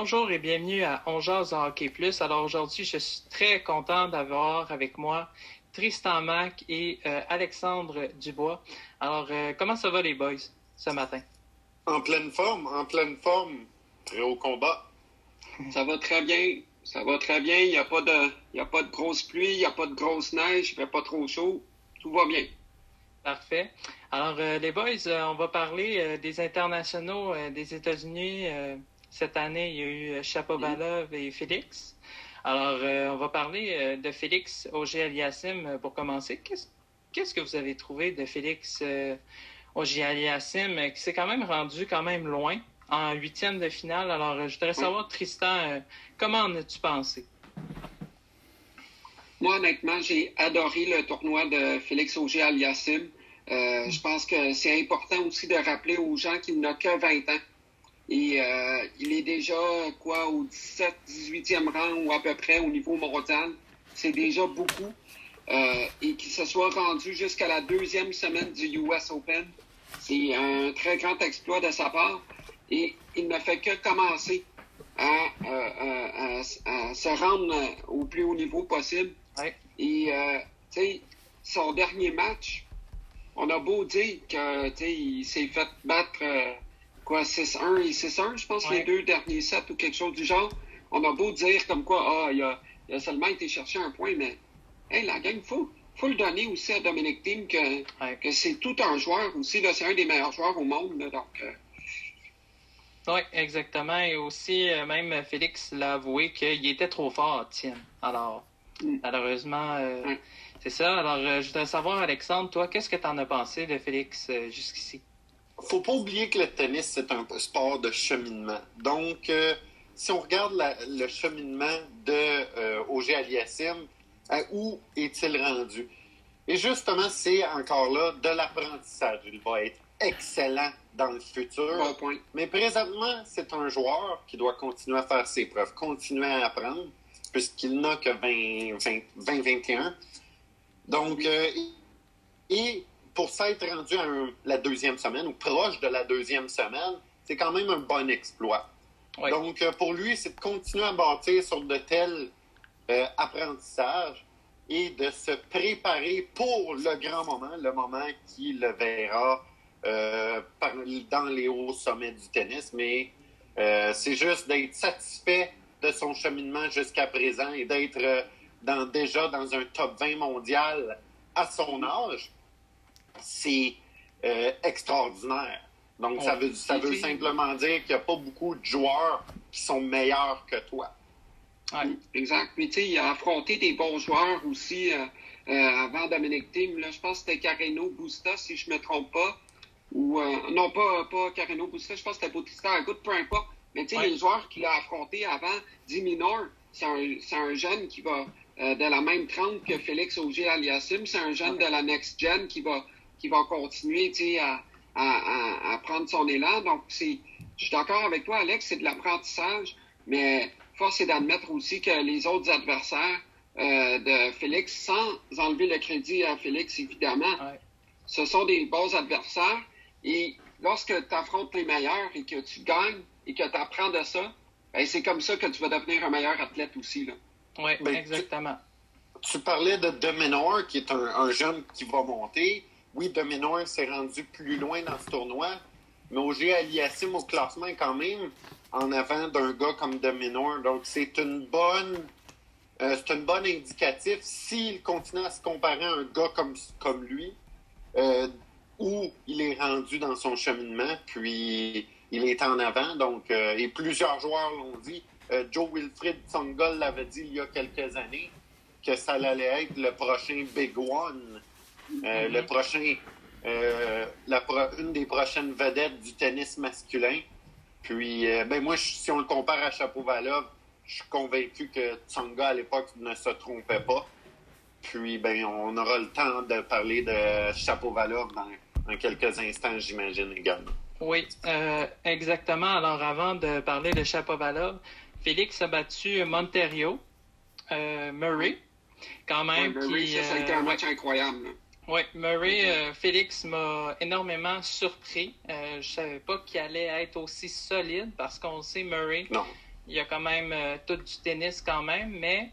bonjour et bienvenue à On Jazz Hockey Plus. Alors aujourd'hui, je suis très content d'avoir avec moi Tristan Mac et euh, Alexandre Dubois. Alors, euh, comment ça va les boys ce matin? En pleine forme, en pleine forme. Très haut combat. Ça va très bien. Ça va très bien. Il n'y a, pas de, il a pas de grosse pluie, il n'y a pas de grosse neige, il fait pas trop chaud. Tout va bien. Parfait. Alors, euh, les boys, on va parler des internationaux des États-Unis cette année, il y a eu Chapovalov et Félix. Alors, euh, on va parler euh, de Félix Auger-Aliassime euh, pour commencer. Qu'est-ce que vous avez trouvé de Félix Auger-Aliassime qui s'est quand même rendu quand même loin en huitième de finale? Alors, je voudrais savoir, Tristan, comment en as-tu pensé? Moi, honnêtement, j'ai adoré le tournoi de Félix Auger-Aliassime. Je pense que c'est important aussi de rappeler aux gens qu'il n'a que 20 ans. Et euh, il est déjà, quoi, au 17, 18e rang ou à peu près au niveau mondial. C'est déjà beaucoup. Euh, et qu'il se soit rendu jusqu'à la deuxième semaine du US Open, c'est un très grand exploit de sa part. Et il ne fait que commencer à, euh, se rendre au plus haut niveau possible. Et, tu sais, son dernier match, on a beau dire qu'il s'est fait battre quoi, 6-1 et 6-1, je pense, les deux derniers sets ou quelque chose du genre. On a beau dire comme quoi, ah, il, a, il a seulement été chercher un point, mais hey, la gang, il faut, faut le donner aussi à Dominic Thiem que, que c'est tout un joueur aussi. C'est un des meilleurs joueurs au monde. donc, euh. Oui, exactement. Et aussi, euh, même Félix l'a avoué qu'il était trop fort, Thiem. Alors, mm. malheureusement, euh, c'est ça. Alors, je voudrais savoir, Alexandre, toi, qu'est-ce que tu en as pensé de Félix jusqu'ici? Faut pas oublier que le tennis, c'est un sport de cheminement. Donc, euh, si on regarde le cheminement de euh, Auger Aliassime, où est-il rendu? Et justement, c'est encore là de l'apprentissage. Il va être excellent dans le futur. Mais présentement, c'est un joueur qui doit continuer à faire ses preuves, continuer à apprendre, puisqu'il n'a que 20-21. Donc, euh, et pour s'être rendu à la deuxième semaine ou proche de la deuxième semaine, c'est quand même un bon exploit. Donc, euh, pour lui, c'est de continuer à bâtir sur de tels euh, apprentissages et de se préparer pour le grand moment, le moment qui le verra euh, dans les hauts sommets du tennis. Mais c'est juste d'être satisfait de son cheminement jusqu'à présent et d'être dans, déjà dans un top 20 mondial à son âge c'est euh, extraordinaire. Donc, ça veut, ça veut simplement dire qu'il n'y a pas beaucoup de joueurs qui sont meilleurs que toi. Oui, exact. Puis, tu sais, il a affronté des bons joueurs aussi euh, euh, avant Dominic Thiem. Là, je pense que c'était Carreno Busta, si je ne me trompe pas. Ou, non, pas, pas Carreno Busta, je pense que c'était Bautista Agut, peu importe. Mais tu sais, les joueurs qu'il a affrontés avant, Diminor, c'est un, un, jeune qui va de la même trempe que Félix Auger-Aliassime. C'est un jeune de la Next Gen qui va qui va continuer à, à, à, prendre son élan. Donc, c'est, je suis d'accord avec toi, Alex, c'est de l'apprentissage, mais force est d'admettre aussi que les autres adversaires euh, de Félix, sans enlever le crédit à Félix, évidemment, ce sont des bons adversaires. Et lorsque tu affrontes les meilleurs et que tu gagnes et que tu apprends de ça, ben, c'est comme ça que tu vas devenir un meilleur athlète aussi. Oui, ben, exactement. Tu, parlais de Demenor, qui est un, un jeune qui va monter oui, Dominor s'est rendu plus loin dans ce tournoi, mais Auger Aliassim au classement quand même en avant d'un gars comme Dominor. Donc, c'est une bonne. Euh, c'est une indicatif s'il continue à se comparer à un gars comme, lui, euh, où il est rendu dans son cheminement, puis il est en avant. Donc, euh, et plusieurs joueurs l'ont dit. Joe Wilfried Tsonga l'avait dit il y a quelques années que ça allait être le prochain Big One. Euh, le prochain, euh, la une des prochaines vedettes du tennis masculin. Puis, euh, ben moi, si on le compare à Chapovalov, je suis convaincu que Tsonga à l'époque ne se trompait pas. Puis, ben, on aura le temps de parler de Chapovalov dans, dans quelques instants, j'imagine également. Oui, exactement. Alors, avant de parler de Chapovalov, Félix a battu Monterio, Murray, quand même. Murray, ça, a été un match incroyable. Oui, Murray, euh, Félix m'a énormément surpris. Euh, je savais pas qu'il allait être aussi solide parce qu'on sait Murray. Non. Il y a quand même tout du tennis quand même, mais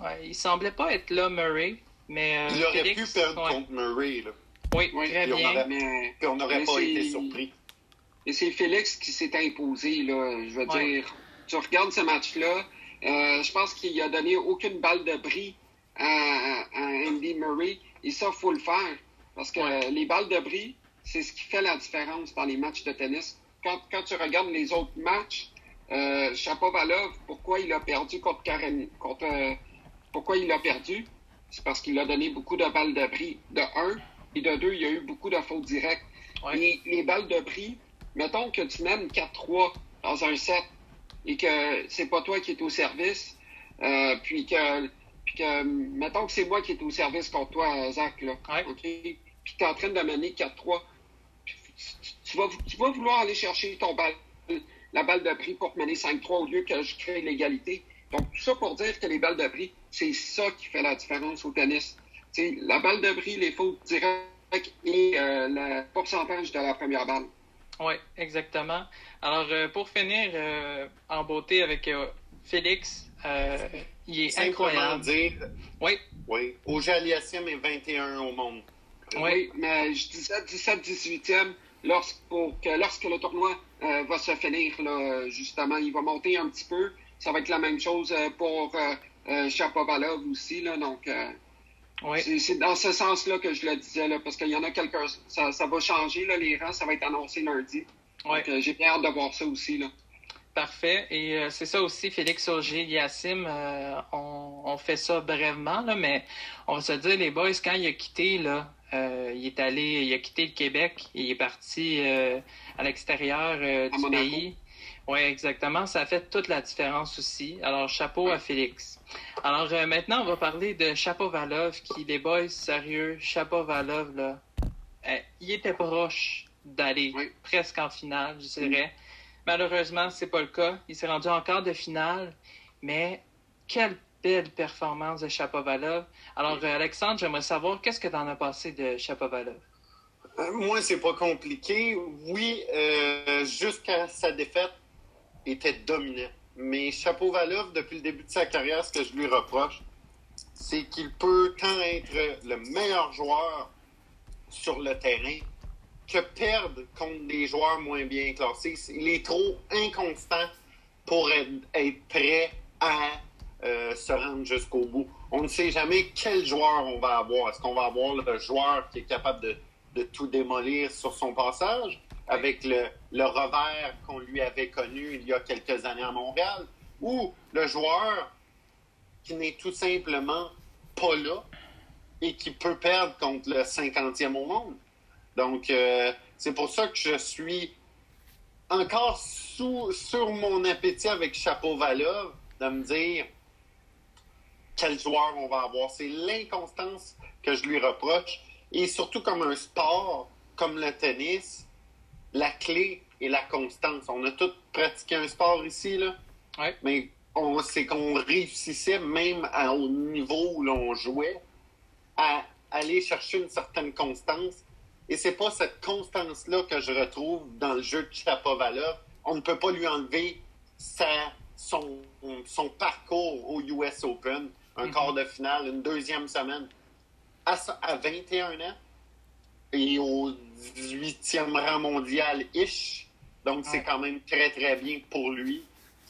ouais, il semblait pas être là, Murray. Mais, il aurait pu perdre contre Murray. Là. Oui, très bien. On aurait, on n'aurait pas été surpris. Et c'est Félix qui s'est imposé, là. Je veux dire, tu regardes ce match-là, euh, je pense qu'il a donné aucune balle de bris à, Murray. Et ça, il faut le faire. Parce que les balles de bris, c'est ce qui fait la différence dans les matchs de tennis. Quand, quand tu regardes les autres matchs, euh, Chapovalov, pourquoi il a perdu contre Karen, contre, euh, pourquoi il a perdu? C'est parce qu'il a donné beaucoup de balles de bris, de 1, et de 2, il y a eu beaucoup de fautes directes. Et les balles de bris, mettons que tu mènes 4-3 dans un set et que c'est pas toi qui es au service, euh, puis que, puis que, mettons que c'est moi qui est au service contre toi, Zach, là, OK? Puis tu es en train de mener 4-3, tu, vas, tu vas vouloir aller chercher ton balle, la balle de prix pour mener 5-3 au lieu que je crée l'égalité. Donc, tout ça pour dire que les balles de prix, c'est ça qui fait la différence au tennis. sais, la balle de prix, les fautes directes et euh, le pourcentage de la première balle. Oui, exactement. Alors, euh, pour finir euh, en beauté avec euh, Félix, il est incroyable. dire, oui. Oui. Au Aliassime est 21 au monde. Oui, mais je disais 17-18e lorsque, lorsque le tournoi va se finir, là, justement. Il va monter un petit peu. Ça va être la même chose pour Chapovalov aussi, là, donc... C'est dans ce sens-là que je le disais, là, parce qu'il y en a quelques... Ça, ça va changer, là, les rangs, ça va être annoncé lundi. Euh, j'ai bien hâte de voir ça aussi, là. Parfait. Et euh, c'est ça aussi, Félix Auger, Yassim, euh, on, fait ça brièvement, là, mais on va se dire, les boys, quand il a quitté, là, il est allé, il a quitté le Québec, il est parti à l'extérieur du pays. Oui, exactement. Ça a fait toute la différence aussi. Alors, chapeau à Félix. Alors, euh, maintenant, on va parler de Chapeau-Valov, qui, les boys, sérieux, Chapeau-Valov, là, euh, il était proche d'aller presque en finale, je dirais. Malheureusement, c'est pas le cas. Il s'est rendu en quart de finale, mais quelle belle performance de Chapovalov. Alors, euh, Alexandre, j'aimerais savoir qu'est-ce que tu en as passé de Chapovalov? moi, c'est pas compliqué. Oui, jusqu'à sa défaite, était dominant. Mais Chapeau-Valov, depuis le début de sa carrière, ce que je lui reproche, c'est qu'il peut tant être le meilleur joueur sur le terrain que perdre contre des joueurs moins bien classés. Il est trop inconstant pour être, prêt à euh, se rendre jusqu'au bout. On ne sait jamais quel joueur on va avoir. Est-ce qu'on va avoir le joueur qui est capable de, tout démolir sur son passage? avec le, le revers qu'on lui avait connu il y a quelques années à Montréal, ou le joueur qui n'est tout simplement pas là et qui peut perdre contre le 50e au monde? Donc, euh, c'est pour ça que je suis encore sous, sur mon appétit avec Chapeau Valov de me dire quel joueur on va avoir. C'est l'inconstance que je lui reproche. Et surtout comme un sport, comme le tennis, la clé est la constance. On a tous pratiqué un sport ici, là. Mais c'est qu'on réussissait, même au niveau où l'on jouait, à aller chercher une certaine constance. Et c'est pas cette constance-là que je retrouve dans le jeu de Chapovalov. On ne peut pas lui enlever son, son parcours au US Open, un mm-hmm. quart de finale, une deuxième semaine. À, à 21 ans, et au 18e rang mondial-ish. Donc, c'est quand même très, très bien pour lui.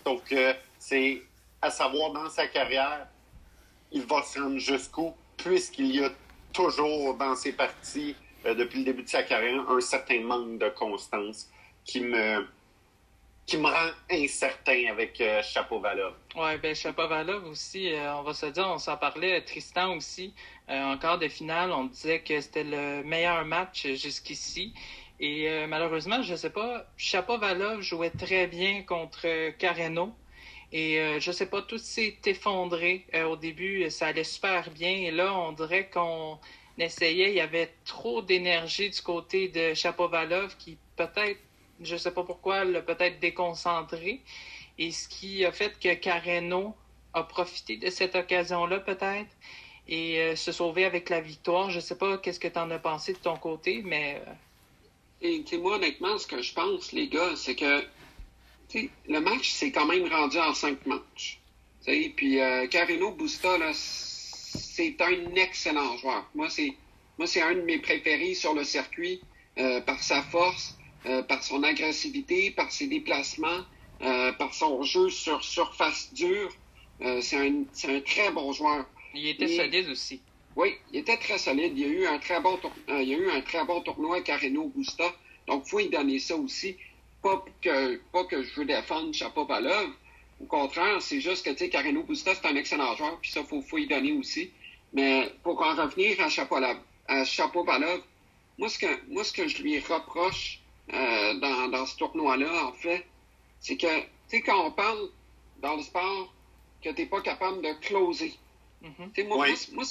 Sauf que c'est à savoir dans sa carrière, il va se rendre jusqu'où, puisqu'il y a toujours dans ses parties, euh, depuis le début de sa carrière, un certain manque de constance qui me, qui me rend incertain avec euh, Chapeau-Valov. Oui, ben Chapeau-Valov aussi, euh, on va se dire, on s'en parlait, Tristan aussi, euh, en quart de finale, on disait que c'était le meilleur match jusqu'ici. Et euh, malheureusement, je ne sais pas, Chapovalov jouait très bien contre Carreno. Et euh, je sais pas, tout s'est effondré. au début, ça allait super bien. Et là, on dirait qu'on il y avait trop d'énergie du côté de Chapovalov qui peut-être, je sais pas pourquoi, l'a peut-être déconcentré. Et ce qui a fait que Carreno a profité de cette occasion-là, peut-être et euh, se sauver avec la victoire. Je ne sais pas qu'est-ce que tu en as pensé de ton côté, mais. Euh, et moi, honnêtement, ce que je pense, les gars, c'est que le match s'est quand même rendu en cinq matchs. Puis euh, Carino Busta, c'est un excellent joueur. Moi, c'est moi, c'est un de mes préférés sur le circuit euh, par sa force, euh, par son agressivité, par ses déplacements, euh, par son jeu sur surface dure. c'est un, un, très bon joueur. Il était solide aussi. Oui, il était très solide. Il y a eu un très bon, il y a eu un très bon tournoi Carino Busta. Donc, il faut y donner ça aussi. Pas que, pas que je veux défendre Chapovalov. Au contraire, c'est juste que, tu sais, Carino Busta, c'est un excellent joueur, puis ça, il faut, faut, y donner aussi. Mais pour en revenir à Chapovalov, à Chapovalov, moi, ce que, moi, ce que je lui reproche euh, dans, dans ce tournoi-là, en fait, c'est que, tu sais, quand on parle dans le sport que tu n'es pas capable de closer, mm-hmm. moi, moi,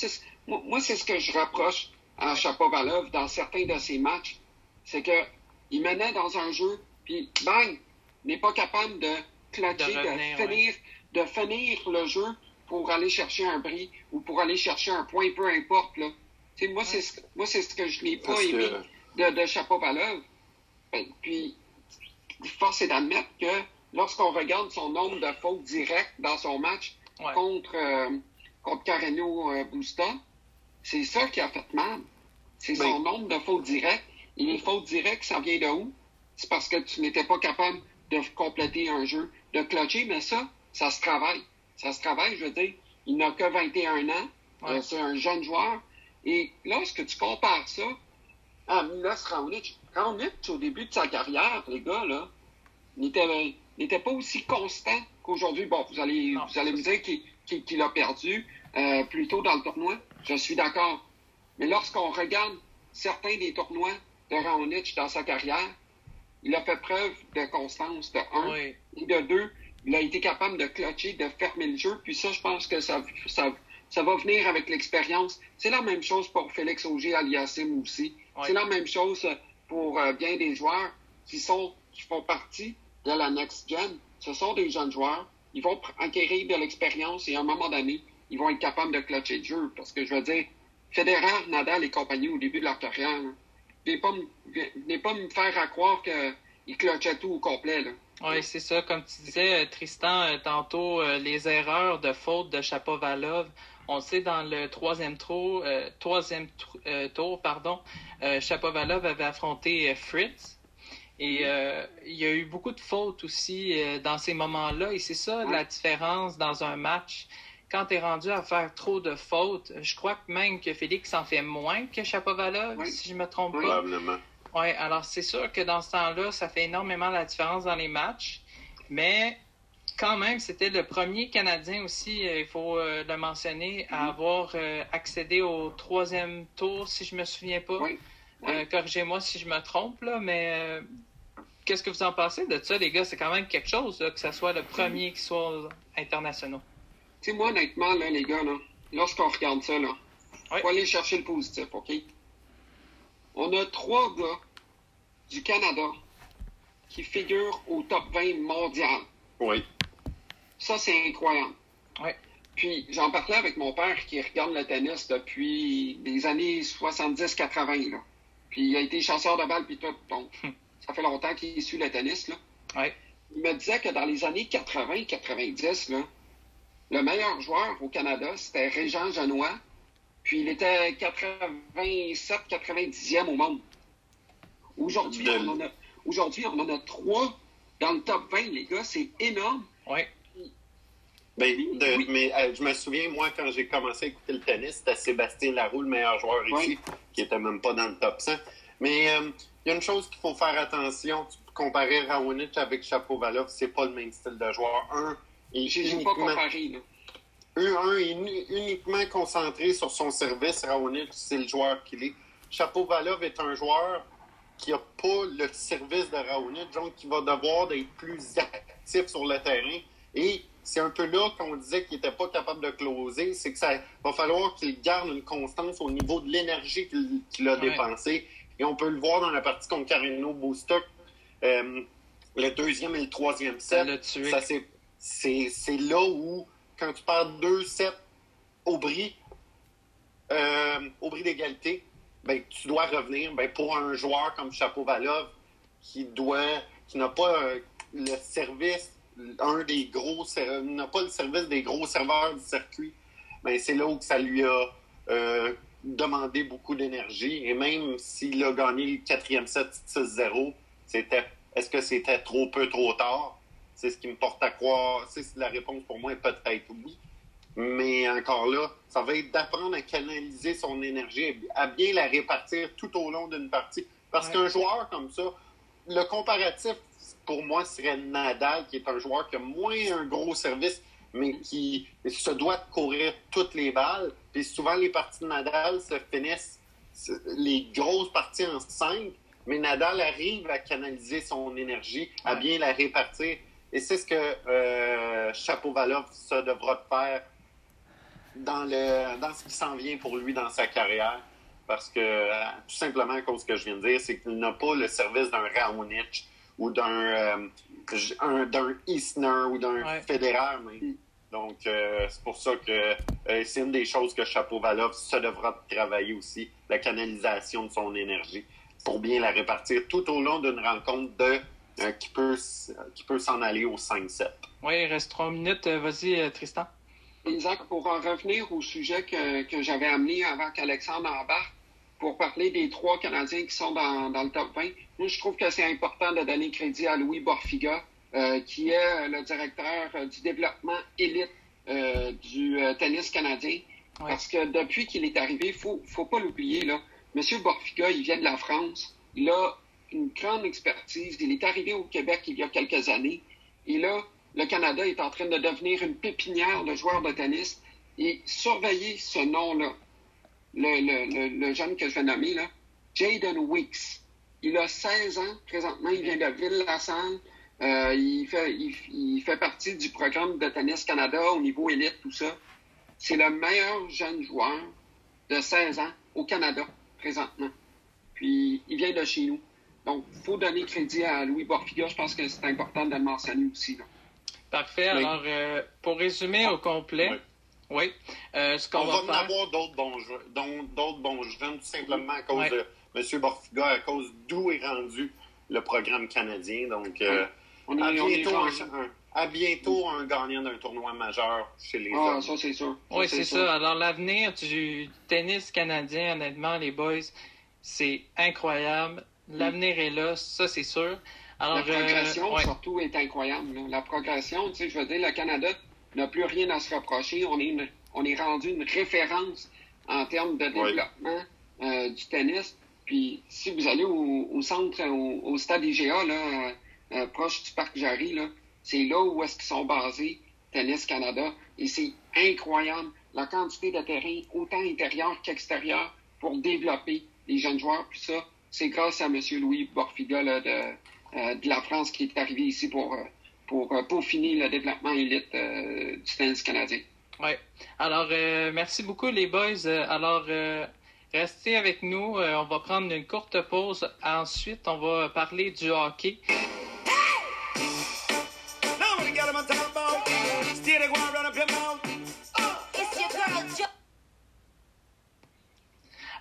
moi c'est ce que je reproche à Chapovalov dans certains de ses matchs. C'est que il menait dans un jeu, puis bang, n'est pas capable de de, finir, de finir le jeu pour aller chercher un bris ou pour aller chercher un point, peu importe. Là. moi, c'est ce, moi, c'est ce que je n'ai pas aimé de, de Chapovalov. Ben, puis, force est d'admettre que lorsqu'on regarde son nombre de fautes directes dans son match contre, euh, contre Carreno euh, Busta, c'est ça qui a fait mal. C'est son nombre de fautes directes. Et les fautes directes, ça vient de où? C'est parce que tu n'étais pas capable de compléter un jeu, de clutcher, mais ça, ça se travaille. Ça se travaille, je veux dire. Il n'a que 21 ans. Euh, c'est un jeune joueur. Et lorsque tu compares ça à Milos Raonic, Raonic, au début de sa carrière, les gars, là, n'était pas aussi constant qu'aujourd'hui. Bon, vous allez, vous allez me dire qu'il a perdu euh, plus tôt dans le tournoi. Je suis d'accord. Mais lorsqu'on regarde certains des tournois de Raonic dans sa carrière, il a fait preuve de constance, de un. Et de deux, il a été capable de clutcher, de fermer le jeu. Puis ça, je pense que ça, ça, ça va venir avec l'expérience. C'est la même chose pour Félix Auger Aliassim aussi. C'est la même chose pour euh, bien des joueurs qui sont qui font partie de la next gen. Ce sont des jeunes joueurs. Ils vont acquérir de l'expérience et à un moment donné, ils vont être capables de clutcher le jeu. Parce que je veux dire, Federer, Nadal et compagnie au début de leur carrière, venez pas, me, pas me faire croire qu'ils clutchaient tout au complet. Oui, c'est ça. Comme tu disais, Tristan, euh, tantôt, euh, les erreurs de faute de Chapovalov, on sait dans le troisième tour, euh, troisième tour, pardon, Chapovalov avait affronté Fritz. Et il y a eu beaucoup de fautes aussi dans ces moments-là. Et c'est ça la différence dans un match quand tu es rendu à faire trop de fautes, je crois que même que Félix en fait moins que Chapovalov, si je me trompe pas. Probablement. Oui, alors c'est sûr que dans ce temps-là, ça fait énormément la différence dans les matchs. Mais quand même, c'était le premier Canadien aussi, euh, il faut euh, le mentionner, à mm-hmm. avoir euh, accédé au troisième tour, si je me souviens pas. Corrigez-moi si je me trompe, là, mais qu'est-ce que vous en pensez de ça, les gars? C'est quand même quelque chose, que ce soit le premier qui soit international sais, moi, honnêtement, là, les gars, là, lorsqu'on regarde ça, là, faut aller chercher le positif, OK? On a trois gars du Canada qui figurent au top 20 mondial. Oui. Ça, c'est incroyable. Oui. Puis, j'en parlais avec mon père qui regarde le tennis depuis les années 70-80, là. Puis, il a été chasseur de balles, puis tout. Donc, hum. ça fait longtemps qu'il suit le tennis, là. Oui. Il me disait que dans les années 80-90, là, le meilleur joueur au Canada, c'était Régent Genois. Puis il était 87, 90e au monde. Aujourd'hui, on en a, aujourd'hui, on en a trois dans le top 20, les gars. C'est énorme. Oui. Ben, Mais euh, je me souviens, moi, quand j'ai commencé à écouter le tennis, c'était Sébastien Laroux, le meilleur joueur ici, qui était même pas dans le top 100. Mais euh, il y a une chose qu'il faut faire attention. Tu peux comparer Raonic avec Chapovalov, c'est pas le même style de joueur. Un, j'ai pas comparé, Un, est uniquement concentré sur son service. Raonic, c'est le joueur qu'il est. Chapeau-Valov est un joueur qui n'a pas le service de Raonic, donc qui va devoir être plus actif sur le terrain. Et c'est un peu là qu'on disait qu'il n'était pas capable de closer, c'est que ça va falloir qu'il garde une constance au niveau de l'énergie qu'il a dépensée. Et on peut le voir dans la partie contre Carino Bostock, euh, le deuxième et le troisième set. Ça c'est là où, quand tu perds 2-7 au bris, euh, au bris d'égalité, ben, tu dois revenir. Ben, pour un joueur comme Chapeau-Valov, qui doit, qui n'a pas, le service, un des gros, n'a pas le service des gros serveurs du circuit, mais c'est là où ça lui a euh, demandé beaucoup d'énergie. Et même s'il a gagné le quatrième set 6-0, c'était, est-ce que c'était trop peu, trop tard? C'est ce qui me porte à croire. La réponse pour moi est peut-être oui. Mais encore là, ça va être d'apprendre à canaliser son énergie, à bien la répartir tout au long d'une partie. Parce qu'un joueur comme ça, le comparatif, pour moi, serait Nadal, qui est un joueur qui a moins un gros service, mais qui se doit de courir toutes les balles. Puis souvent, les parties de Nadal se finissent, les grosses parties en cinq, mais Nadal arrive à canaliser son énergie, à bien la répartir. Et c'est ce que euh, Chapeau-Valov se devra faire dans, le, dans ce qui s'en vient pour lui dans sa carrière. Parce que, euh, tout simplement, à cause de ce que je viens de dire, c'est qu'il n'a pas le service d'un Raonic ou d'un euh, Isner ou d'un Federer. Donc, euh, c'est pour ça que c'est une des choses que Chapeau-Valov se devra travailler aussi, la canalisation de son énergie pour bien la répartir tout au long d'une rencontre de qui peut, qui peut s'en aller au 5-7. Oui, il reste trois minutes. Vas-y, Tristan. Isaac, pour en revenir au sujet que, que j'avais amené avant qu'Alexandre embarque, pour parler des trois Canadiens qui sont dans, dans, le top 20, moi, je trouve que c'est important de donner crédit à Louis Borfiga, euh, qui est le directeur euh, du développement élite euh, du euh, tennis canadien. Parce que depuis qu'il est arrivé, il faut, faut pas l'oublier, là. Monsieur Borfiga, il vient de la France. Il a une grande expertise. Il est arrivé au Québec il y a quelques années. Et là, le Canada est en train de devenir une pépinière de joueurs de tennis. Et surveillez ce nom-là, le, jeune que je vais nommer, là, Jaden Weeks. Il a 16 ans présentement, il vient de Ville-la-Salle. Euh, il, fait, il, fait partie du programme de Tennis Canada au niveau élite, tout ça. C'est le meilleur jeune joueur de 16 ans au Canada présentement. Puis il vient de chez nous. Donc, il faut donner crédit à Louis Borfiga. Je pense que c'est important de le mentionner aussi. Là. Parfait. Alors, euh, pour résumer au complet, oui. Euh, ce qu'on on va, va avoir d'autres bons, d'autres bons jeunes, tout simplement à cause de M. Borfiga, à cause d'où est rendu le programme canadien. Donc, euh, on à, bientôt un, à, bientôt un, gagnant d'un tournoi majeur chez les ah, hommes. ça, c'est sûr. oui, c'est ça. Alors, l'avenir du tennis canadien, honnêtement, les boys, c'est incroyable. L'avenir est là, ça, c'est sûr la progression, surtout, est incroyable. La progression, tu sais, je veux dire, le Canada n'a plus rien à se reprocher. On est, on est rendu une référence en termes de développement euh, du tennis. Puis, si vous allez au, centre, au, stade IGA, là, euh, euh, proche du parc Jarry, là, c'est là où est-ce qu'ils sont basés, Tennis Canada. Et c'est incroyable la quantité de terrain, autant intérieur qu'extérieur, pour développer les jeunes joueurs. Puis ça, c'est grâce à M. Louis Borfiga là, de, euh, de la France qui est arrivée ici pour, euh, pour euh, peaufiner le développement élite du tennis canadien. Oui. Alors, merci beaucoup, les boys. Alors, restez avec nous. on va prendre une courte pause. Ensuite, on va parler du hockey.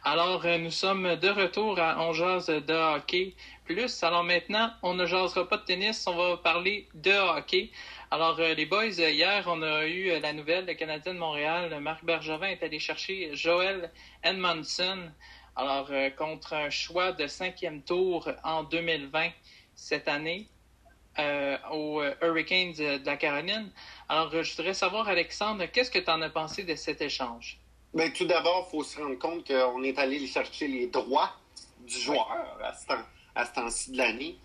Alors, nous sommes de retour à On de hockey plus. Alors maintenant, on ne jasera pas de tennis, on va parler de hockey. Alors, euh, les boys, euh, hier, on a eu euh, la nouvelle, le Canadien de Montréal, Marc Bergevin est allé chercher Joel Edmondson, alors contre un choix de cinquième tour en 2020 cette année aux Hurricanes de la Caroline. Alors, je voudrais savoir, Alexandre, qu'est-ce que tu en as pensé de cet échange? Bien, tout d'abord, il faut se rendre compte qu'on est allé chercher les droits du joueur à ce temps à ce temps-ci de l'année.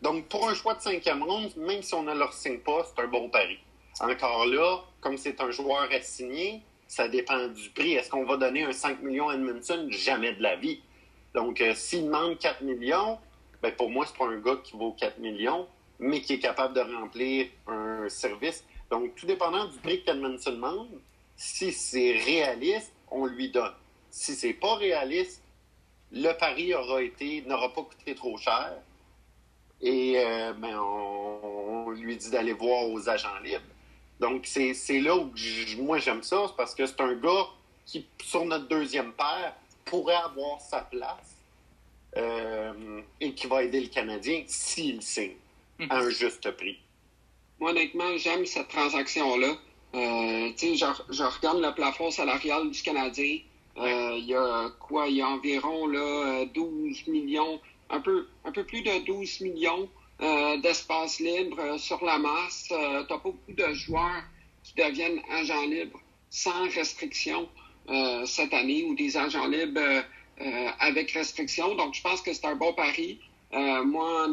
Donc, pour un choix de cinquième ronde, même si on ne leur signe pas, c'est un bon pari. Encore là, comme c'est un joueur assigné, ça dépend du prix. Est-ce qu'on va donner un 5 millions à Edmondson? Jamais de la vie. Donc, euh, s'il demande 4 millions, ben pour moi, c'est pas un gars qui vaut 4 millions, mais qui est capable de remplir un service. Donc, tout dépendant du prix qu'Edmondson demande, si c'est réaliste, on lui donne. Si c'est pas réaliste, le pari aura été, n'aura pas coûté trop cher. Et euh, ben, on, lui dit d'aller voir aux agents libres. Donc, c'est là où moi j'aime ça, parce que c'est un gars qui, sur notre deuxième paire, pourrait avoir sa place euh, et qui va aider le Canadien s'il signe à un juste prix. moi, honnêtement, j'aime cette transaction-là. Euh, je, je regarde le plafond salarial du Canadien. Euh, il y a quoi? Il y a environ là, 12 millions, un peu, un peu plus de 12 millions euh, d'espace libre sur la masse. tu n'as pas beaucoup de joueurs qui deviennent agents libres sans restriction cette année ou des agents libres avec restriction. Donc, je pense que c'est un bon pari. moi,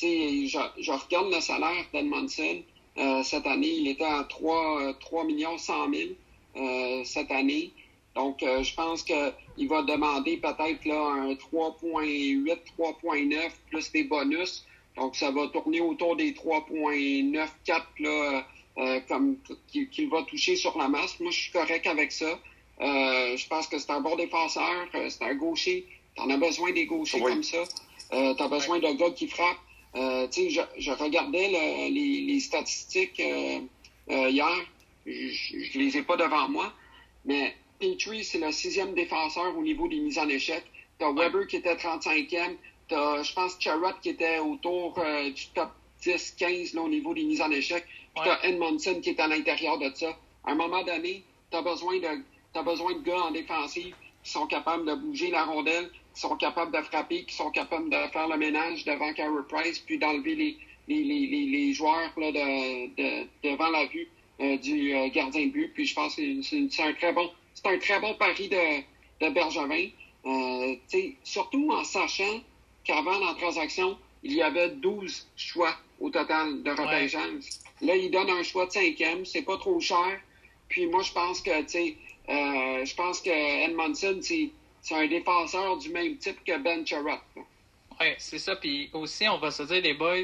je, je regarde le salaire d'Edmondson. Euh, cette année, il était à 3, 3 millions 100 000 euh, cette année. Donc, euh, je pense qu'il va demander peut-être là un 3.8, 3.9 plus des bonus. Donc, ça va tourner autour des 3.94 là, comme qu'il va toucher sur la masse. Moi, je suis correct avec ça. je pense que c'est un bon défenseur, c'est un gaucher. Tu en as besoin des gauchers comme ça. tu as besoin d'un gars qui frappe. Euh, je, je, regardais les, les, statistiques euh, euh, hier. Je ne les ai pas devant moi. Mais Petrie, c'est le sixième défenseur au niveau des mises en échec. Tu as Weber qui était 35e. Tu as, je pense, Charrot qui était autour du top 10-15 au niveau des mises en échec. Puis tu as Edmondson qui est à l'intérieur de ça. À un moment donné, tu as besoin de as besoin de gars en défensive qui sont capables de bouger la rondelle, qui sont capables de frapper, qui sont capables de faire le ménage devant Carey Price, puis d'enlever les, les, les, les, joueurs là, de, de, devant la vue euh, du euh, gardien de but. Puis je pense que c'est un très bon c'est un très bon pari de, de Bergevin. Euh, surtout en sachant qu'avant la transaction, il y avait 12 choix au total de repêchage. Là, il donne un choix de cinquième, c'est pas trop cher. Puis moi, je pense que, tu sais, euh, je pense que Edmondson, c'est c'est un défenseur du même type que Ben Charrot. Oui, c'est ça. Puis aussi, on va se dire, les boys,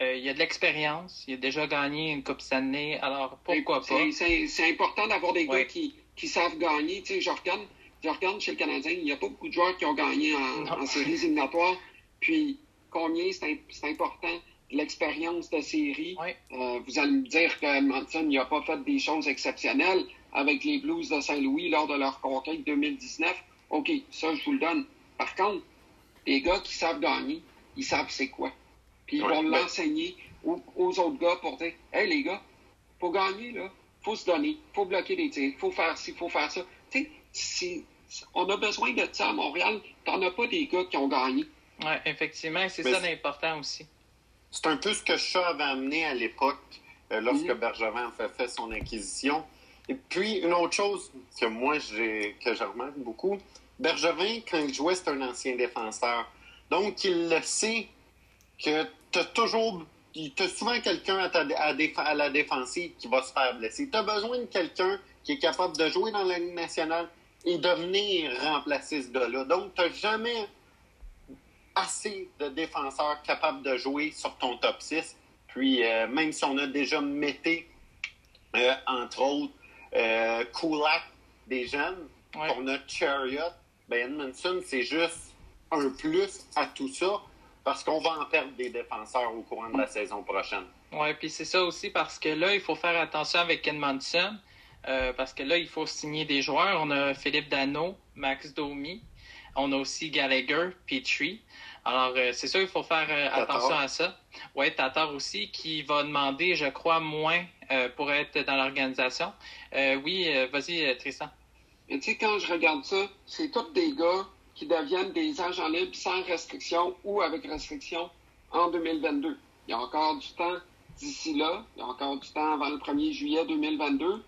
euh, il y a de l'expérience. Il a déjà gagné une Coupe Stanley. Alors, pourquoi pas? C'est important d'avoir des gars qui, qui, savent gagner. Tu sais, je regarde, je regarde chez le Canadien, il n'y a pas beaucoup de joueurs qui ont gagné en, en séries éliminatoires. Puis, combien c'est important l'expérience de série. Euh, vous allez me dire que Manson n'a pas fait des choses exceptionnelles avec les Blues de Saint-Louis lors de leur conquête 2019. OK, ça, je vous le donne. Par contre, les gars qui savent gagner, ils savent c'est quoi. Puis ils vont l'enseigner aux, autres gars pour dire Hey, les gars, faut gagner, là. faut se donner, faut bloquer des tirs, faut faire ci, faut faire ça. Tu sais, on a besoin de ça à Montréal. T'en as pas des gars qui ont gagné. Oui, effectivement, c'est ça l'important aussi. C'est un peu ce que Shaw avait amené à l'époque, euh, lorsque mm-hmm. Bergevin a fait, son inquisition. Et puis, une autre chose que moi, j'ai, que je remarque beaucoup, Bergevin, quand il jouait, c'est un ancien défenseur. Donc, il le sait que tu as toujours. Tu as souvent quelqu'un à, à, la défensive qui va se faire blesser. Tu as besoin de quelqu'un qui est capable de jouer dans la Ligue nationale et de venir remplacer ce gars-là. Donc, tu n'as jamais assez de défenseurs capables de jouer sur ton top 6. Puis, euh, même si on a déjà Mété, euh, entre autres, euh, Kulak, des jeunes, pour notre Chariot, ben Edmondson, c'est juste un plus à tout ça parce qu'on va en perdre des défenseurs au courant de la saison prochaine. Oui, puis c'est ça aussi parce que là, il faut faire attention avec Edmondson. Euh, parce que là, il faut signer des joueurs. On a Philippe Dano, Max Domi, on a aussi Gallagher, Petrie. Alors, euh, c'est ça, il faut faire euh, attention à ça. Oui, Tatar aussi, qui va demander, je crois, moins pour être dans l'organisation. oui, vas-y, Tristan. Mais tu sais, quand je regarde ça, c'est tous des gars qui deviennent des agents libres sans restriction ou avec restriction en 2022. Il y a encore du temps d'ici là. Il y a encore du temps avant le 1er juillet 2022.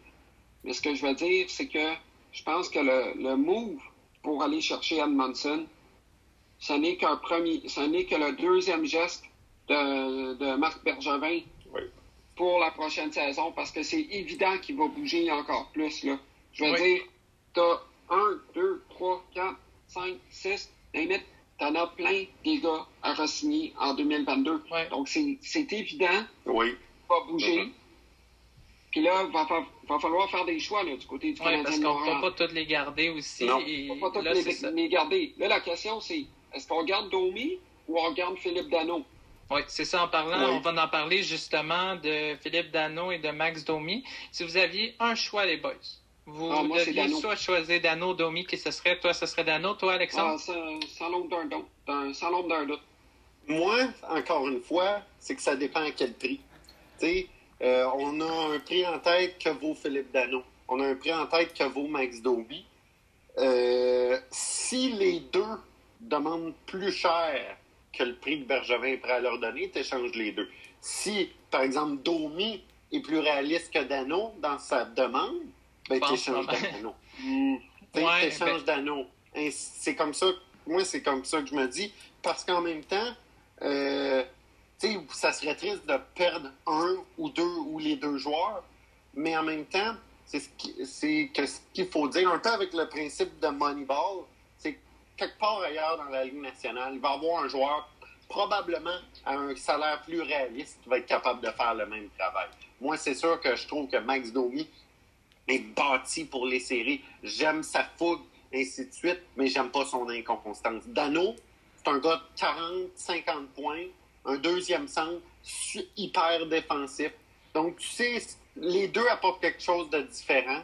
Mais ce que je veux dire, c'est que je pense que le, le move pour aller chercher Edmondson, ce n'est qu'un premier, ce n'est que le deuxième geste de, de Marc Bergevin pour la prochaine saison parce que c'est évident qu'il va bouger encore plus. Là. Je veux dire, t'as 1, 2, 3, 4, 5, 6, limite, t'en as plein des gars à re-signer en 2022. Donc, c'est évident. Oui. Va bouger. Mm-hmm. Puis là, il va, va, falloir faire des choix là, du côté du Canadien. parce qu'on ne peut pas tous les garder aussi. Non. Et... On ne peut pas tous les, garder. Là, la question, c'est est-ce qu'on garde Domi ou on garde Philippe Dano? Oui, c'est ça. En parlant, on va en parler justement de Philippe Dano et de Max Domi. Si vous aviez un choix, les boys, vous ah, deviez soit choisir Dano, Domi, qui ce serait, toi, ce serait Dano, toi, Alexandre? Ah, sans l'ombre d'un doute. Moi, encore une fois, c'est que ça dépend à quel prix. Tu sais, Euh, on a un prix en tête que vaut Philippe Dano. On a un prix en tête que vaut Max Doby. Euh, si les deux demandent plus cher que le prix que Bergevin est prêt à leur donner, tu échanges les deux. Si, par exemple, Domi est plus réaliste que Dano dans sa demande, ben, tu échanges Dano. Tu échanges Dano. C'est comme ça, moi, c'est comme ça que je me dis, parce qu'en même temps, euh, ça serait triste de perdre un ou deux ou les deux joueurs, mais en même temps, c'est ce qu'il faut dire, un peu avec le principe de Moneyball, quelque part ailleurs dans la Ligue nationale, il va avoir un joueur probablement à un salaire plus réaliste qui va être capable de faire le même travail. Moi, c'est sûr que je trouve que Max Domi est bâti pour les séries. J'aime sa fougue, ainsi de suite, mais j'aime pas son inconstance. Dano, c'est un gars de 40, 50 points, un deuxième centre, hyper défensif. Donc, tu sais, les deux apportent quelque chose de différent.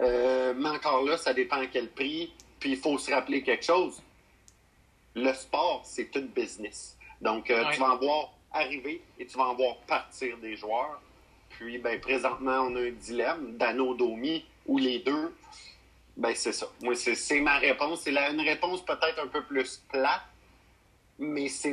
Euh, mais encore là, ça dépend à quel prix. Puis il faut se rappeler quelque chose. Le sport, c'est une business. Donc, euh, tu vas en voir arriver et tu vas en voir partir des joueurs. Puis, ben, présentement, on a un dilemme, Dano Domi ou les deux. Ben, c'est ça. Moi, c'est ma réponse. C'est une réponse peut-être un peu plus plate, mais c'est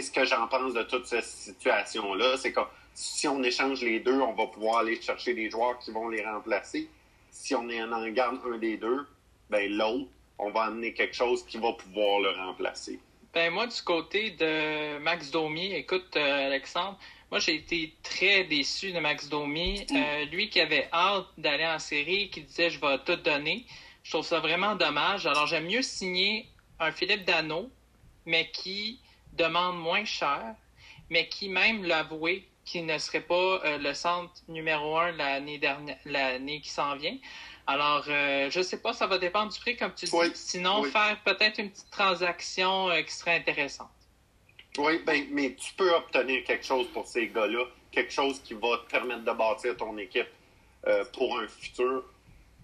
ce que j'en pense de toute cette situation-là. C'est que si on échange les deux, on va pouvoir aller chercher des joueurs qui vont les remplacer. Si on en garde un des deux, ben l'autre, on va amener quelque chose qui va pouvoir le remplacer. Ben moi, du côté de Max Domi, écoute, euh, Alexandre, moi j'ai été très déçu de Max Domi. Euh, lui qui avait hâte d'aller en série, qui disait je vais tout donner. Je trouve ça vraiment dommage. Alors j'aime mieux signer un Philippe Dano, mais qui demande moins cher, mais qui même l'avouait qui ne serait pas euh, le centre numéro un l'année dernière, l'année qui s'en vient. Alors, euh, je sais pas, ça va dépendre du prix, comme tu dis. Sinon, faire peut-être une petite transaction euh, qui serait intéressante. Oui, ben, mais tu peux obtenir quelque chose pour ces gars-là, quelque chose qui va te permettre de bâtir ton équipe pour un futur.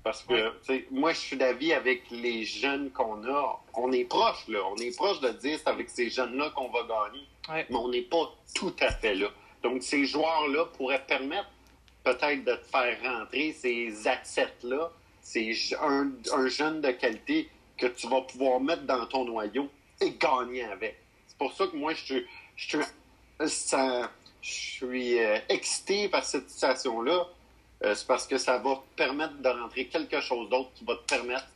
Parce que, sais, moi, je suis d'avis avec les jeunes qu'on a. On est proche, là. On est proche de dire c'est avec ces jeunes-là qu'on va gagner. Mais on n'est pas tout à fait là. Donc, ces joueurs-là pourraient permettre peut-être de te faire rentrer ces assets-là, c'est un, jeune de qualité que tu vas pouvoir mettre dans ton noyau et gagner avec. C'est pour ça que moi, je, je, je suis euh, excité par cette situation-là. Euh, c'est parce que ça va te permettre de rentrer quelque chose d'autre qui va te permettre,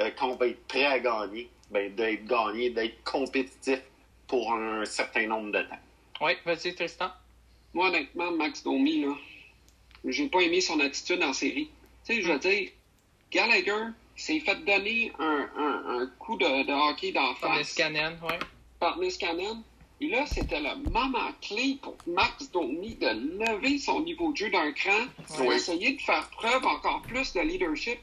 euh, quand on va être prêt à gagner, ben, d'être gagné, d'être compétitif pour un certain nombre de temps. Oui, vas-y, Tristan. Moi, honnêtement, Max Domi, là, j'ai pas aimé son attitude en série. Tu sais, je veux dire, Gallagher s'est fait donner un, un, coup de, de hockey d'en face. Par Niskanen, oui. Par Niskanen. Et là, c'était le moment clé pour Max Domi de lever son niveau de jeu d'un cran, d'essayer de faire preuve encore plus de leadership.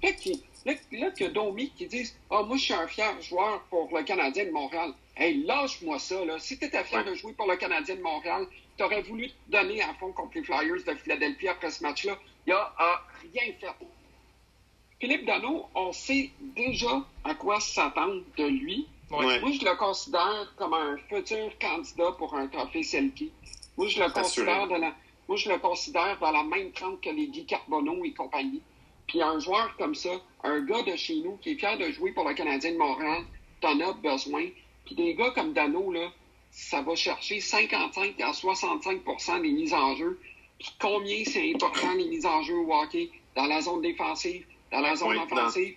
Fait qu'il Là, là que Domi qui disent Ah, moi, je suis un fier joueur pour le Canadien de Montréal. Hey, lâche-moi ça, là. Si tu étais fier de jouer pour le Canadien de Montréal, tu aurais voulu te donner à fond contre les Flyers de Philadelphie après ce match-là. Il a, rien fait. Philippe Dano, on sait déjà à quoi s'attendre de lui. Moi, je le considère comme un futur candidat pour un trophée Selkie. Moi, je le considère de la, moi, je le considère dans la même trempe que les Guy Carbonneau et compagnie. Puis un joueur comme ça, un gars de chez nous qui est fier de jouer pour le Canadien de Montréal, t'en as besoin. Puis des gars comme Dano, là, ça va chercher 55 à 65% des mises en jeu. Puis combien c'est important les mises en jeu au hockey? Dans la zone défensive, dans la zone offensive,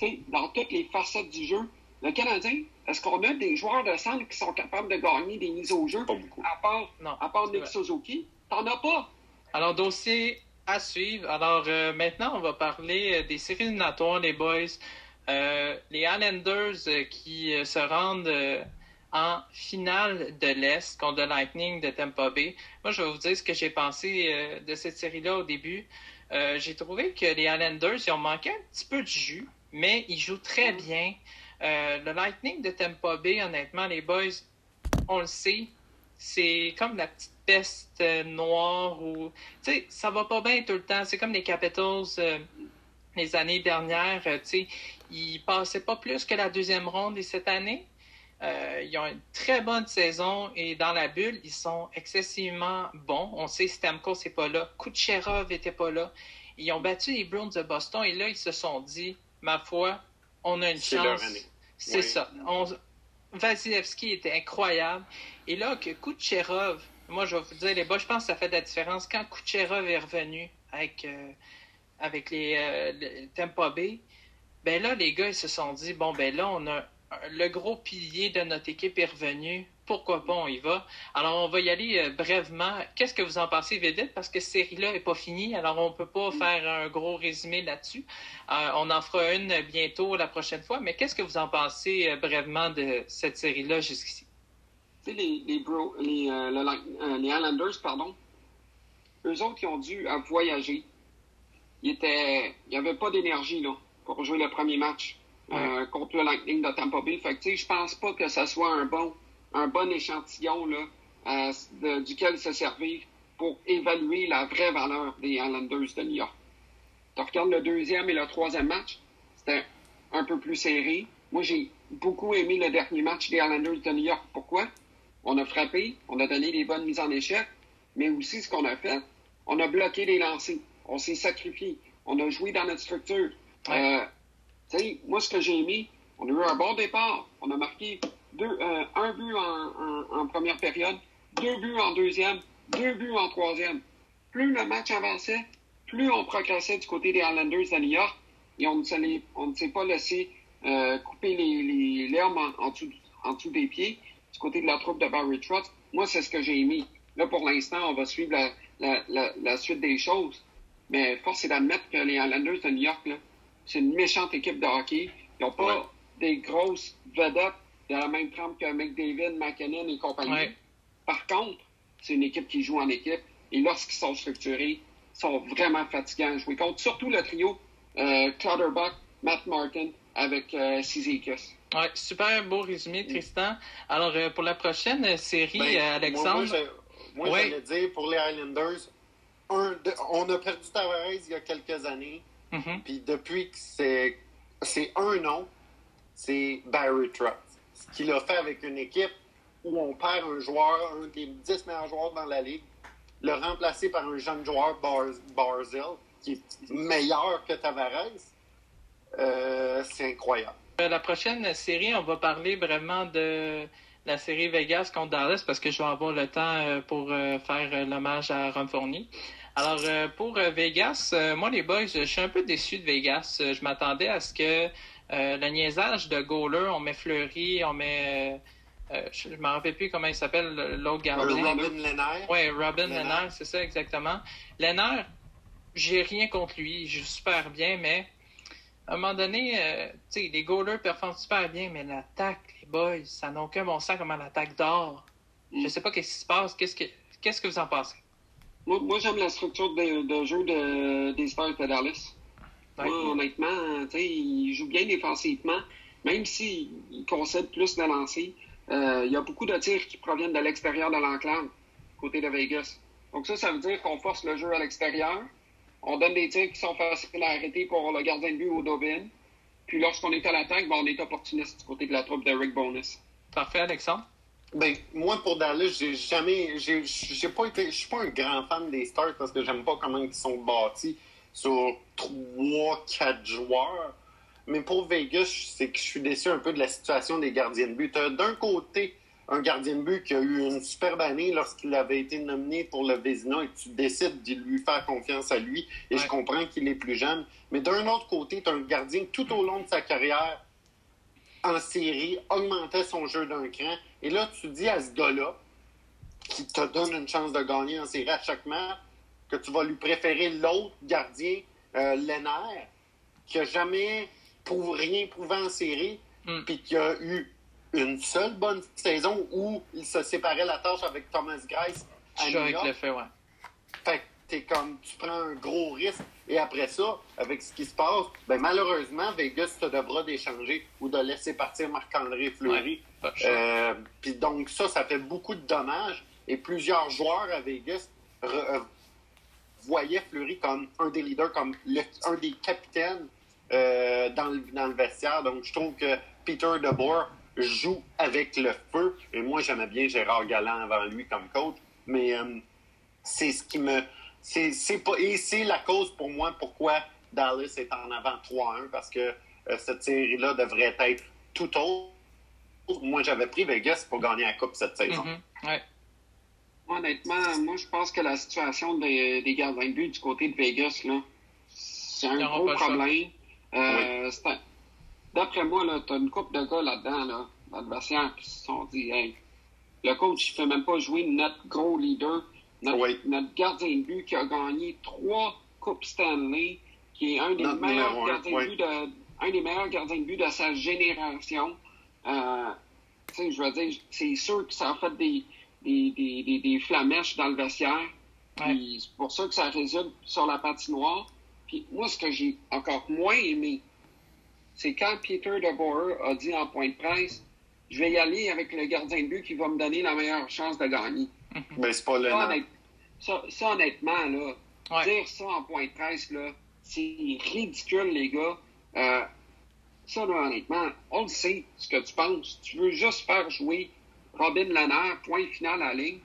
dans... dans toutes les facettes du jeu. Le Canadien, est-ce qu'on a des joueurs de centre qui sont capables de gagner des mises au jeu? Pas beaucoup. À part, non, à part Nick Suzuki, t'en as pas. Alors, dossier à suivre. Alors euh, maintenant, on va parler euh, des séries éliminatoires, les boys. Euh, les Islanders qui se rendent en finale de l'Est contre le Lightning de Tampa Bay. Moi, je vais vous dire ce que j'ai pensé de cette série-là au début. j'ai trouvé que les Islanders, ils ont manqué un petit peu de jus, mais ils jouent très bien. le Lightning de Tampa Bay, honnêtement, les boys, on le sait, c'est comme la petite peste noire ou tu sais ça va pas bien tout le temps c'est comme les Capitals euh, les années dernières euh, tu sais ils passaient pas plus que la deuxième ronde et cette année Euh, ils ont une très bonne saison et dans la bulle, ils sont excessivement bons. On sait Stamkos n'est pas là, Kucherov n'était pas là. Ils ont battu les Browns de Boston et là, ils se sont dit, ma foi, on a une chance. C'est ça. On... Vasilevski était incroyable. Et là, que Kucherov, moi, je vais vous dire, les bas, je pense que ça fait de la différence. Quand Kucherov est revenu avec, euh, avec les, euh, Tampa Bay, ben là, les gars, ils se sont dit, bon, ben là, on a le gros pilier de notre équipe est revenu. Pourquoi pas, on y va? Alors, on va y aller euh, brèvement. Qu'est-ce que vous en pensez, Vedette? Parce que cette série-là n'est pas finie, alors on ne peut pas faire un gros résumé là-dessus. Euh, on en fera une bientôt la prochaine fois, mais qu'est-ce que vous en pensez euh, brèvement de cette série-là jusqu'ici? Tu sais, les, les, bro, les, les, Islanders, pardon, eux autres, qui ont dû voyager. Il n'y avait pas d'énergie là, pour jouer le premier match. Euh, contre le Lightning de Tampa Bay. Fait que, je pense pas que ce soit un bon, un bon échantillon là, euh, duquel se servir pour évaluer la vraie valeur des Islanders de New York. Tu regardes le deuxième et le troisième match, c'était un peu plus serré. Moi, j'ai beaucoup aimé le dernier match des Islanders de New York. Pourquoi? On a frappé, on a donné des bonnes mises en échec, mais aussi ce qu'on a fait, on a bloqué les lancers. On s'est sacrifié. On a joué dans notre structure. Euh, moi, ce que j'ai aimé, on a eu un bon départ. On a marqué deux, euh, un but en, première période, deux buts en deuxième, deux buts en troisième. Plus le match avançait, plus on progressait du côté des Islanders de New York et on ne s'est pas laissé euh, couper les, l'herbe en, dessous, des pieds du côté de la troupe de Barry Trotz. Moi, c'est ce que j'ai aimé. Là, pour l'instant, on va suivre la, suite des choses. Mais force est d'admettre que les Islanders de New York, c'est une méchante équipe de hockey. Ils n'ont pas des grosses vedettes de la même trempe que McDavid, McKinnon et compagnie. Par contre, c'est une équipe qui joue en équipe et lorsqu'ils sont structurés, ils sont vraiment fatigants à jouer contre. Surtout le trio euh, Clutterbuck, Matt Martin avec euh, Ouais, super beau résumé, Tristan. Alors, euh, pour la prochaine série, ben, Alexandre? Moi, moi j'allais dire pour les Islanders, on a perdu Tavares il y a quelques années. Mm-hmm. Puis depuis que c'est, c'est un nom, c'est Barry Trotz. Ce qu'il a fait avec une équipe où on perd un joueur, un des dix meilleurs joueurs dans la ligue, le remplacer par un jeune joueur, Barzil, qui est meilleur que Tavares, euh, c'est incroyable. Euh, la prochaine série, on va parler vraiment de la série Vegas contre Dallas parce que je vais avoir le temps euh, pour faire l'hommage à Ron Fournier. Alors, euh, pour euh, Vegas, euh, moi, les boys, je suis un peu déçu de Vegas. Je m'attendais à ce que le niaisage de Goaler, on met Fleury, on met. je ne me rappelle plus comment il s'appelle, l'autre gardien. Robin Lennart. Oui, Robin Lennart, c'est ça, exactement. Lennart, j'ai rien contre lui, il joue super bien, mais à un moment donné, sais, les goalers performent super bien, mais l'attaque, les boys, ça n'a aucun bon sens comment l'attaque d'or. Je ne sais pas qu'est-ce qui se passe. Qu'est-ce que, qu'est-ce que vous en pensez? Moi, j'aime la structure de, jeu de, des Stars de Dallas. Moi, honnêtement, il joue bien défensivement, même s'il concède plus de lancers. Euh, il y a beaucoup de tirs qui proviennent de l'extérieur de l'enclave, côté de Vegas. Donc ça, ça veut dire qu'on force le jeu à l'extérieur. On donne des tirs qui sont faciles à arrêter pour le gardien de but au Dobin. Puis lorsqu'on est à l'attaque, ben, on est opportuniste du côté de la troupe de Rick Bonus. Parfait, Alexandre? Ben, moi, pour Dallas, j'ai jamais. J'ai pas été. Je suis pas un grand fan des Stars parce que j'aime pas comment ils sont bâtis sur 3-4 joueurs. Mais pour Vegas, c'est que je suis déçu un peu de la situation des gardiens de but. D'un côté, un gardien de but qui a eu une superbe année lorsqu'il avait été nominé pour le Vézina et tu décides de lui faire confiance à lui. Et je comprends qu'il est plus jeune. Mais d'un autre côté, tu as un gardien tout au long de sa carrière en série, augmentait son jeu d'un cran. Et là, tu dis à ce gars-là, qui te donne une chance de gagner en série à chaque match, que tu vas lui préférer l'autre gardien, euh, qui a jamais pour rien prouvé en série, hmm. puis qui a eu une seule bonne saison où il se séparait la tâche avec Thomas Grice à New York. Avec le fait, ouais. Fait que comme, tu prends un gros risque et après ça, avec ce qui se passe, ben malheureusement, Vegas te devra d'échanger ou de laisser partir Marc-André Fleury. Euh, puis donc ça, ça fait beaucoup de dommages. Et plusieurs joueurs à Vegas euh, voyaient Fleury comme un des leaders, comme un des capitaines euh, dans, le, dans le vestiaire. Donc je trouve que Peter DeBoer joue avec le feu. Et moi, j'aimais bien Gérard Galland avant lui comme coach. Mais euh, c'est ce qui me. C'est pas. Et c'est la cause pour moi pourquoi Dallas est en avant 3-1 parce que euh, cette série-là devrait être tout autre. Moi, j'avais pris Vegas pour gagner la Coupe cette saison. Mm-hmm. Honnêtement, moi, je pense que la situation des, des gardiens de but du côté de Vegas, là, c'est un gros problème. Euh, D'après moi, tu as une coupe de gars là-dedans, là, dans le qui se sont dit hey, le coach ne fait même pas jouer notre gros leader, notre, gardien de but qui a gagné trois Coupes Stanley, qui est un des, meilleurs gardiens de but de, un des meilleurs gardiens de but de sa génération. Euh, je veux dire, c'est sûr que ça a fait des, des, des, des, flamèches dans le vestiaire. C'est pour ça que ça résulte sur la patinoire. Puis moi, ce que j'ai encore moins aimé, c'est quand Peter DeBoer a dit en point de presse je vais y aller avec le gardien de but qui va me donner la meilleure chance de gagner. Mais ben, c'est pas le ça, ça, honnêtement, là, dire ça en point de presse, là, c'est ridicule, les gars. Euh, ça, là, honnêtement, on le sait ce que tu penses. Tu veux juste faire jouer Robin Lanner, point final à la ligne.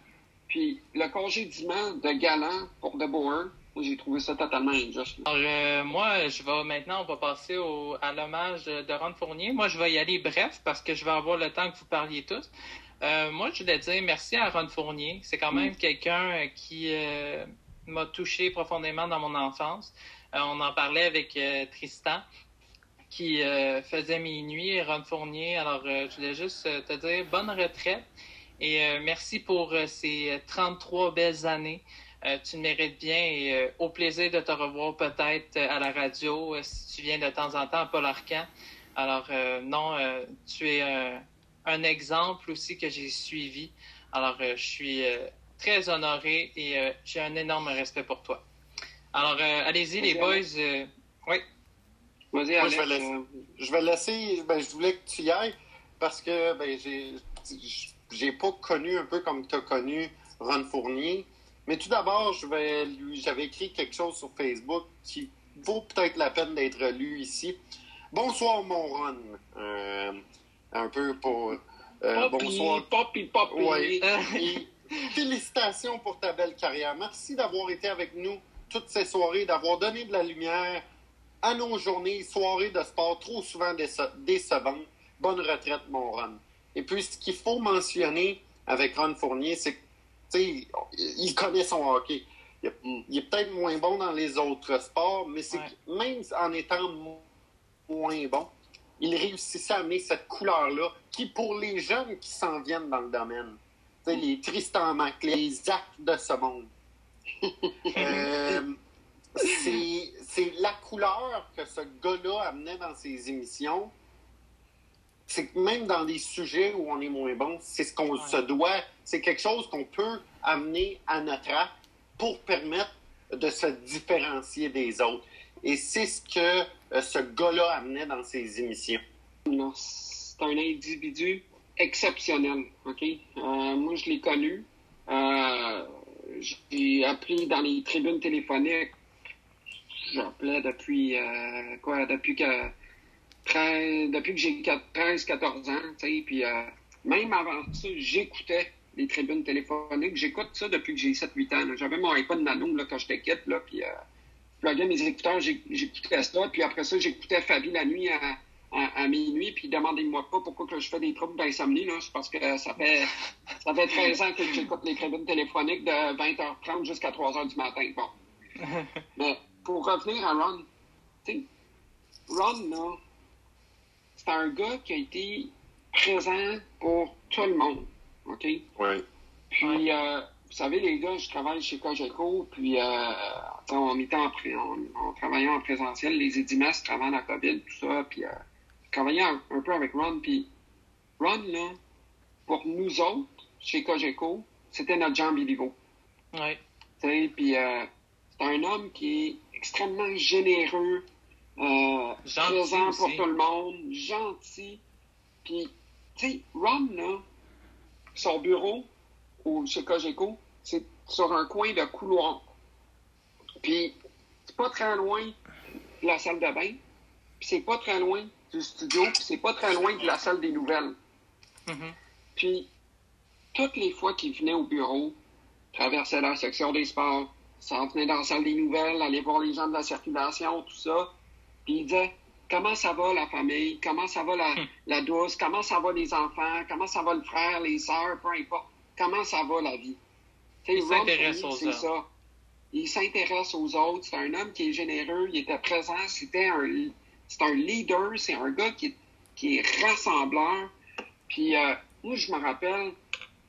Puis le congédiement de Galant pour De Boer, j'ai trouvé ça totalement injuste. Alors, euh, moi, je vais maintenant, on va passer au, à l'hommage de Ron Fournier. Moi, je vais y aller bref parce que je vais avoir le temps que vous parliez tous. Euh, moi, je voulais dire merci à Ron Fournier. C'est quand même mm. quelqu'un euh, qui m'a touché profondément dans mon enfance. on en parlait avec Tristan qui faisait mes nuits, Ron Fournier. Alors, je voulais juste te dire bonne retraite et merci pour ces 33 belles années. Euh, tu le mérites bien et euh, au plaisir de te revoir peut-être euh, à la radio si tu viens de temps en temps à Paul Arcan. Alors non, tu es un exemple aussi que j'ai suivi. Alors je suis très honoré et j'ai un énorme respect pour toi. Alors allez-y les boys. oui. Vas-y, je vais laisser. Je, vais laisser ben, je voulais que tu y ailles parce que ben, j'ai pas connu un peu comme tu as connu Ron Fournier. Mais tout d'abord, je vais lui, j'avais écrit quelque chose sur Facebook qui vaut peut-être la peine d'être lu ici. Bonsoir, mon Ron. Euh, un peu pour. Euh, bonsoir. Poppy, poppy. félicitations pour ta belle carrière. Merci d'avoir été avec nous toutes ces soirées, d'avoir donné de la lumière à nos journées, soirées de sport trop souvent décevantes. Bonne retraite, mon Ron. Et puis, ce qu'il faut mentionner avec Ron Fournier, c'est que il connaît son hockey. Il, est peut-être moins bon dans les autres sports, mais c'est même en étant moins bon, il réussissait à amener cette couleur-là qui, pour les jeunes qui s'en viennent dans le domaine, les Tristan Mac, les Zach de ce monde, euh, c'est la couleur que ce gars-là amenait dans ses émissions c'est que même dans des sujets où on est moins bon, c'est ce qu'on se doit, c'est quelque chose qu'on peut amener à notre art pour permettre de se différencier des autres. Et c'est ce que euh, ce gars-là amenait dans ses émissions. C'est un individu exceptionnel, OK? Euh, moi, je l'ai connu. Euh, j'ai appris dans les tribunes téléphoniques. J'appelais depuis, quoi, depuis que depuis que j'ai 13-14 ans, puis euh, même avant ça, j'écoutais les tribunes téléphoniques. J'écoute ça depuis que j'ai 7-8 ans. J'avais mon iPod Nano là, quand j'étais quête, là, puis euh, je pluguais mes écouteurs, j'écoutais ça, puis après ça, j'écoutais Fabi la nuit à, à, minuit, puis demandez-moi pas pourquoi que je fais des troubles d'insomnie, là, c'est parce que ça fait, ça fait 13 ans que j'écoute les tribunes téléphoniques de 20h30 jusqu'à 3h du matin. Bon. Mais pour revenir à Ron, tu sais, Ron, là, c'est un gars qui a été présent pour tout le monde. OK? Oui. Puis, euh, vous savez, les gars, je travaille chez Cogeco, puis euh, on, était en, on, travaillait en présentiel, les édimestres avant la COVID, tout ça, puis euh, je travaillais un, peu avec Ron, puis Ron, là, pour nous autres, chez Cogeco, c'était notre Jean Biliveau. Oui. Puis, euh, c'est un homme qui est extrêmement généreux, euh, présent pour tout le monde, gentil. Puis, tu sais, Ron, là, son bureau au, chez Cogeco, c'est sur un coin de couloir. Puis, c'est pas très loin de la salle de bain, puis c'est pas très loin du studio, puis c'est pas très loin de la salle des nouvelles. Mhm. Puis, toutes les fois qu'il venait au bureau, traversait la section des sports, s'en venait dans la salle des nouvelles, aller voir les gens de la circulation, tout ça, puis il disait comment ça va la famille, comment ça va la, la douce, comment ça va les enfants, comment ça va le frère, les sœurs, peu importe, comment ça va la vie? Il Ron s'intéresse Fournier, aux c'est autres. ça. Il s'intéresse aux autres. C'est un homme qui est généreux, il était présent, c'était un, c'est un leader, c'est un gars qui, qui est rassembleur. Puis euh, moi, je me rappelle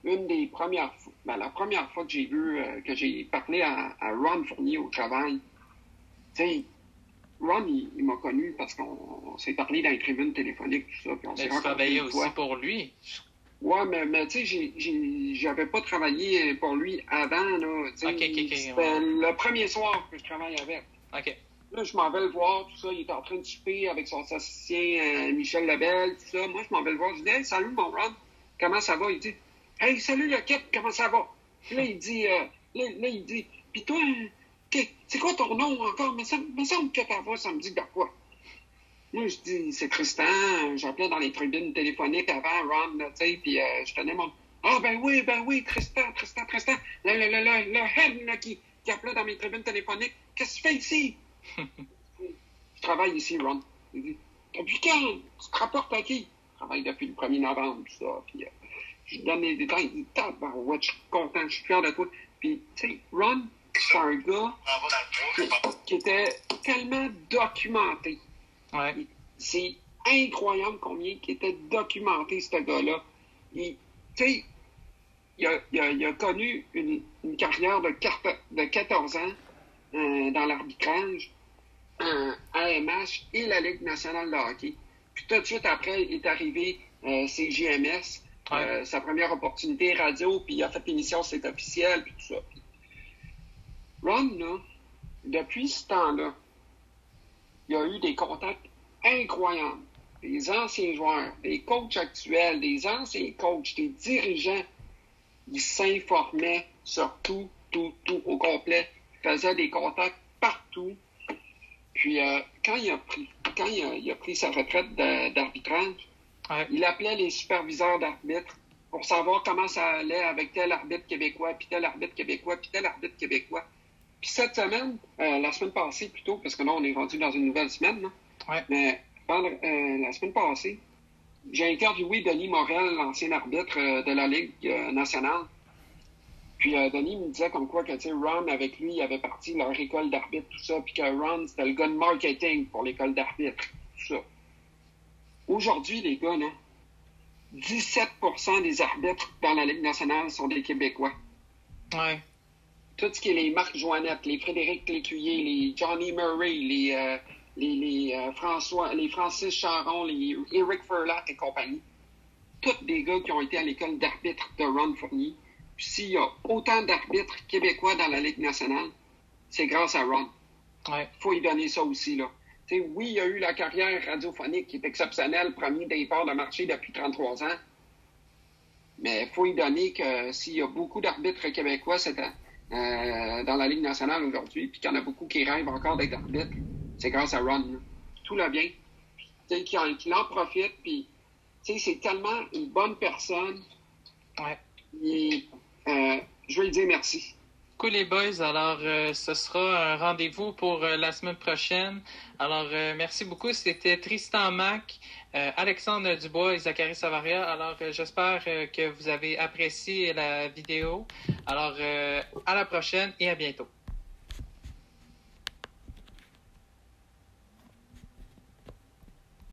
une des premières fois, ben, la première fois que j'ai vu, euh, que j'ai parlé à, à Ron Fournier au travail. Tu sais, Ron, il, il m'a connu parce qu'on on s'est parlé dans les tribunes téléphoniques, tout ça. Puis on s'est aussi fois. pour lui? Ouais, mais, mais tu sais, j'ai- j'ai- j'avais pas travaillé pour lui avant, là. Tu sais, Ok, ok, ok, C'était ouais. le premier soir que je travaille avec. OK. Là, je m'en vais le voir, tout ça. Il est en train de souper avec son associé euh, Michel Lebel, tout ça. Moi, je m'en vais le voir. Je dis, hey, salut, mon Ron. Comment ça va? Il dit, hey, salut, le kit, comment ça va? Puis là, il dit, euh, là, là, il dit, puis toi, euh, c'est quoi ton nom encore? Mais ça me semble que ta voix, ça me dit de quoi? Moi, je dis, c'est Tristan. J'appelais dans les tribunes téléphoniques avant, Ron, tu sais, puis euh, je tenais mon. Ah, ben oui, ben oui, Tristan, Tristan, Tristan. Le, le, le, le, le qui, qui appelait dans mes tribunes téléphoniques. Qu'est-ce que tu fais ici? je travaille ici, Ron. Il dit, depuis quand? Tu te rapportes à qui? Je travaille depuis le 1er novembre, tout ça. Puis, euh, je lui donne les détails. Il dit, ouais, je suis content, je suis fier de toi. Puis, tu sais, Ron, c'est un gars qui, qui était tellement documenté. Ouais. C'est incroyable combien qui était documenté, ce gars-là. Il- il a, il a- il a connu une, une carrière de, de 14 ans euh, dans l'arbitrage, euh, AMH et la Ligue nationale de hockey. Puis tout de suite après est arrivé euh, CJMS, euh, sa première opportunité radio, puis il a fait l'émission C'est officiel, puis tout ça. Ron, là, depuis ce temps-là, il y a eu des contacts incroyables. Des anciens joueurs, des coachs actuels, des anciens coachs, des dirigeants, ils s'informaient sur tout, tout, tout au complet. Ils faisaient des contacts partout. Puis euh, quand il a pris, quand il a, il a pris sa retraite d'arbitrage, Ouais. il appelait les superviseurs d'arbitre pour savoir comment ça allait avec tel arbitre québécois, puis tel arbitre québécois, puis tel arbitre québécois. Puis cette semaine, euh, la semaine passée plutôt, parce que là, on est rendu dans une nouvelle semaine, là. Ouais. mais pendant, euh, la semaine passée, j'ai interviewé Denis Morel, l'ancien arbitre euh, de la Ligue euh, nationale. Puis euh, Denis me disait comme quoi que, Ron, avec lui, il avait parti leur école d'arbitre, tout ça, puis que Ron, c'était le gars de marketing pour l'école d'arbitre, tout ça. Aujourd'hui, les gars, là, 17% des arbitres dans la Ligue nationale sont des Québécois. Ouais. Tout ce qui est les Marc Joannette, les Frédéric Lécuyer, les Johnny Murray, les, euh, les, les, euh, François, les Francis Charon, les Eric Furlac et compagnie. Tous des gars qui ont été à l'école d'arbitre de Ron Fournier. Puis s'il y a autant d'arbitres québécois dans la Ligue nationale, c'est grâce à Ron. Ouais. faut y donner ça aussi, là. Oui, il y a eu la carrière radiophonique qui est exceptionnelle, premier des parts de marché depuis 33 ans. Mais il faut y donner que s'il y a beaucoup d'arbitres québécois c'est, euh, dans la Ligue nationale aujourd'hui, puis qu'il y en a beaucoup qui rêvent encore d'être arbitres, c'est grâce à Ron. Tout le bien. Tu sais, qu'il en, qu'il en profite, puis tu sais, c'est tellement une bonne personne. Ouais. Et, euh, je veux lui dire merci. Cool les boys, alors euh, ce sera un rendez-vous pour euh, la semaine prochaine. Alors merci beaucoup, c'était Tristan Mac, euh, Alexandre Dubois et Zachary Savaria. Alors euh, j'espère euh, que vous avez apprécié la vidéo. Alors à la prochaine et à bientôt.